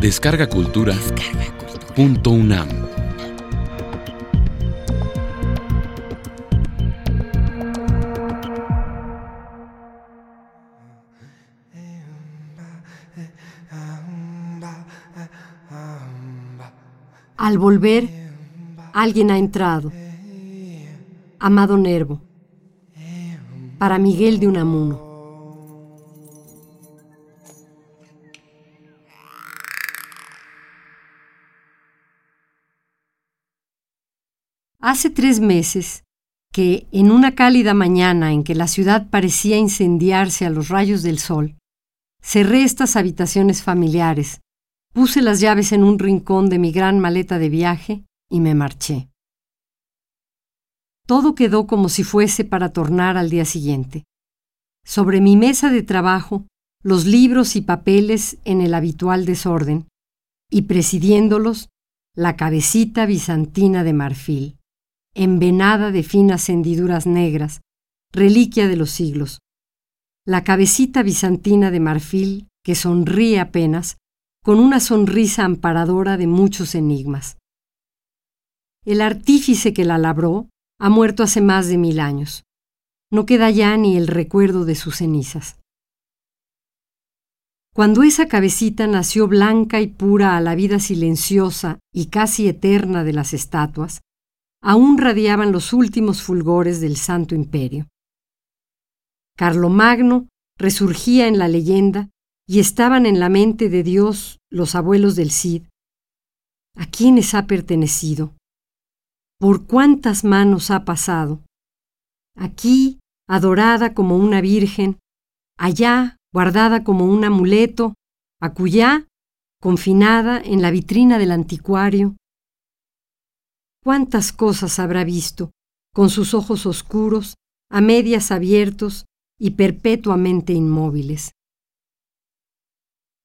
Descarga Cultura. Punto UNAM. Al volver, alguien ha entrado. Amado Nervo. Para Miguel de Unamuno. Hace tres meses que, en una cálida mañana en que la ciudad parecía incendiarse a los rayos del sol, cerré estas habitaciones familiares, puse las llaves en un rincón de mi gran maleta de viaje y me marché. Todo quedó como si fuese para tornar al día siguiente. Sobre mi mesa de trabajo, los libros y papeles en el habitual desorden, y presidiéndolos, la cabecita bizantina de marfil envenada de finas hendiduras negras, reliquia de los siglos. La cabecita bizantina de marfil que sonríe apenas, con una sonrisa amparadora de muchos enigmas. El artífice que la labró ha muerto hace más de mil años. No queda ya ni el recuerdo de sus cenizas. Cuando esa cabecita nació blanca y pura a la vida silenciosa y casi eterna de las estatuas, aún radiaban los últimos fulgores del Santo Imperio. Carlomagno resurgía en la leyenda y estaban en la mente de Dios los abuelos del Cid. ¿A quiénes ha pertenecido? ¿Por cuántas manos ha pasado? Aquí, adorada como una virgen, allá, guardada como un amuleto, acullá, confinada en la vitrina del anticuario, cuántas cosas habrá visto, con sus ojos oscuros, a medias abiertos y perpetuamente inmóviles.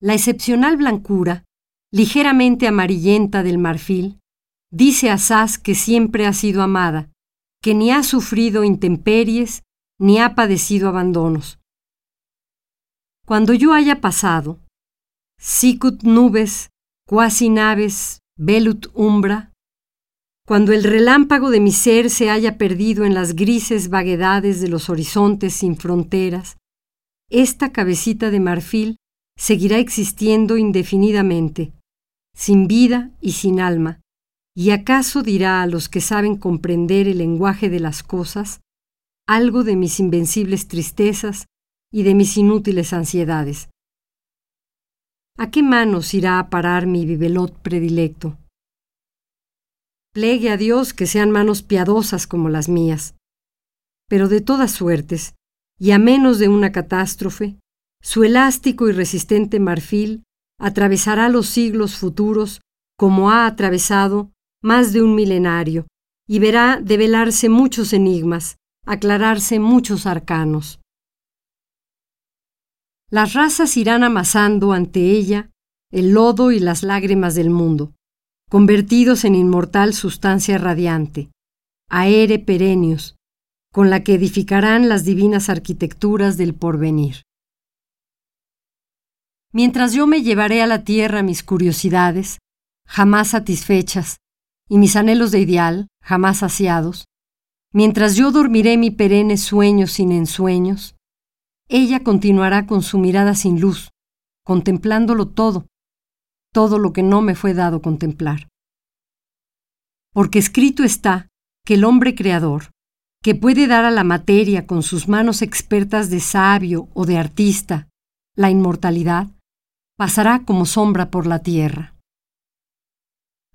La excepcional blancura, ligeramente amarillenta del marfil, dice a Sas que siempre ha sido amada, que ni ha sufrido intemperies ni ha padecido abandonos. Cuando yo haya pasado, sicut nubes, quasi naves, velut umbra, cuando el relámpago de mi ser se haya perdido en las grises vaguedades de los horizontes sin fronteras, esta cabecita de marfil seguirá existiendo indefinidamente, sin vida y sin alma, y acaso dirá a los que saben comprender el lenguaje de las cosas algo de mis invencibles tristezas y de mis inútiles ansiedades. ¿A qué manos irá a parar mi bibelot predilecto? Plegue a Dios que sean manos piadosas como las mías. Pero de todas suertes, y a menos de una catástrofe, su elástico y resistente marfil atravesará los siglos futuros como ha atravesado más de un milenario, y verá develarse muchos enigmas, aclararse muchos arcanos. Las razas irán amasando ante ella el lodo y las lágrimas del mundo, convertidos en inmortal sustancia radiante, aere perennius, con la que edificarán las divinas arquitecturas del porvenir. Mientras yo me llevaré a la tierra mis curiosidades, jamás satisfechas, y mis anhelos de ideal, jamás saciados, mientras yo dormiré mi perenne sueño sin ensueños, ella continuará con su mirada sin luz, contemplándolo todo, todo lo que no me fue dado contemplar. Porque escrito está que el hombre creador, que puede dar a la materia con sus manos expertas de sabio o de artista la inmortalidad, pasará como sombra por la tierra.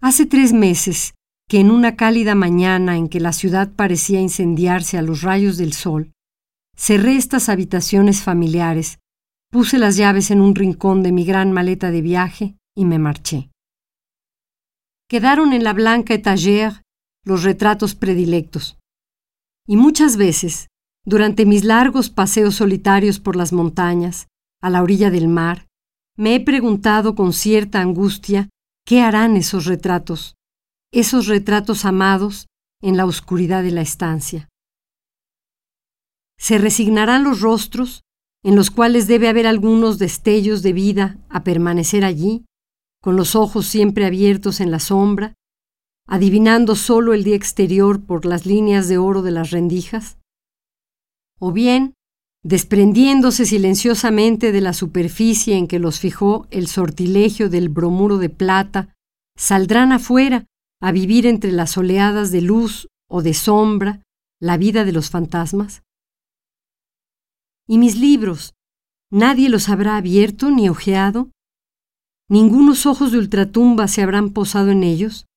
Hace tres meses que en una cálida mañana en que la ciudad parecía incendiarse a los rayos del sol, cerré estas habitaciones familiares, puse las llaves en un rincón de mi gran maleta de viaje y me marché. Quedaron en la blanca etagère los retratos predilectos. Y muchas veces, durante mis largos paseos solitarios por las montañas, a la orilla del mar, me he preguntado con cierta angustia qué harán esos retratos, esos retratos amados en la oscuridad de la estancia. ¿Se resignarán los rostros, en los cuales debe haber algunos destellos de vida, a permanecer allí, con los ojos siempre abiertos en la sombra, adivinando solo el día exterior por las líneas de oro de las rendijas? ¿O bien, desprendiéndose silenciosamente de la superficie en que los fijó el sortilegio del bromuro de plata, saldrán afuera a vivir entre las oleadas de luz o de sombra la vida de los fantasmas? ¿Y mis libros? ¿Nadie los habrá abierto ni ojeado? ¿Ningunos ojos de ultratumba se habrán posado en ellos?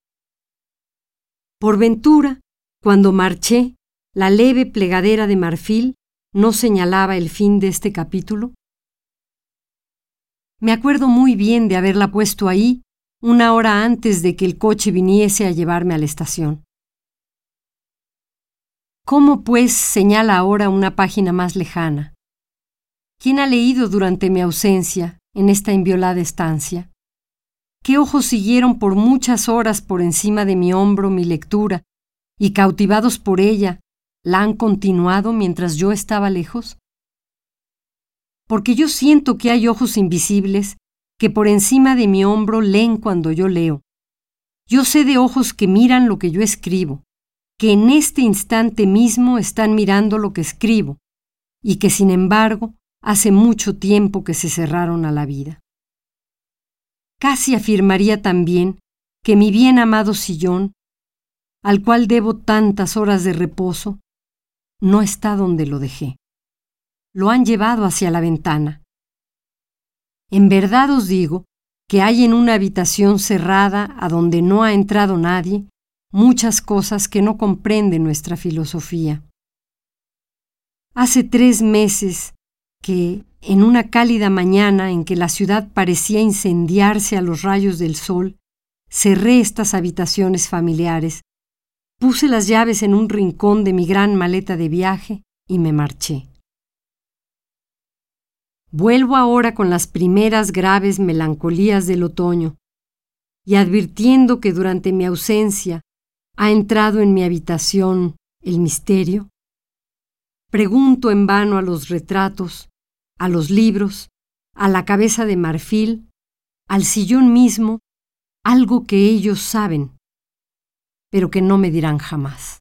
Por ventura, cuando marché, la leve plegadera de marfil no señalaba el fin de este capítulo. Me acuerdo muy bien de haberla puesto ahí una hora antes de que el coche viniese a llevarme a la estación. ¿Cómo, pues, señala ahora una página más lejana? ¿Quién ha leído durante mi ausencia en esta inviolada estancia? ¿Qué ojos siguieron por muchas horas por encima de mi hombro mi lectura y cautivados por ella la han continuado mientras yo estaba lejos? Porque yo siento que hay ojos invisibles que por encima de mi hombro leen cuando yo leo. Yo sé de ojos que miran lo que yo escribo, que en este instante mismo están mirando lo que escribo, y que sin embargo hace mucho tiempo que se cerraron a la vida. Casi afirmaría también que mi bien amado sillón, al cual debo tantas horas de reposo, no está donde lo dejé. Lo han llevado hacia la ventana. En verdad os digo que hay en una habitación cerrada a donde no ha entrado nadie muchas cosas que no comprende nuestra filosofía. Hace tres meses que, en una cálida mañana en que la ciudad parecía incendiarse a los rayos del sol, cerré estas habitaciones familiares, puse las llaves en un rincón de mi gran maleta de viaje y me marché. Vuelvo ahora con las primeras graves melancolías del otoño, y advirtiendo que durante mi ausencia ha entrado en mi habitación el misterio, pregunto en vano a los retratos, a los libros, a la cabeza de marfil, al sillón mismo, algo que ellos saben, pero que no me dirán jamás.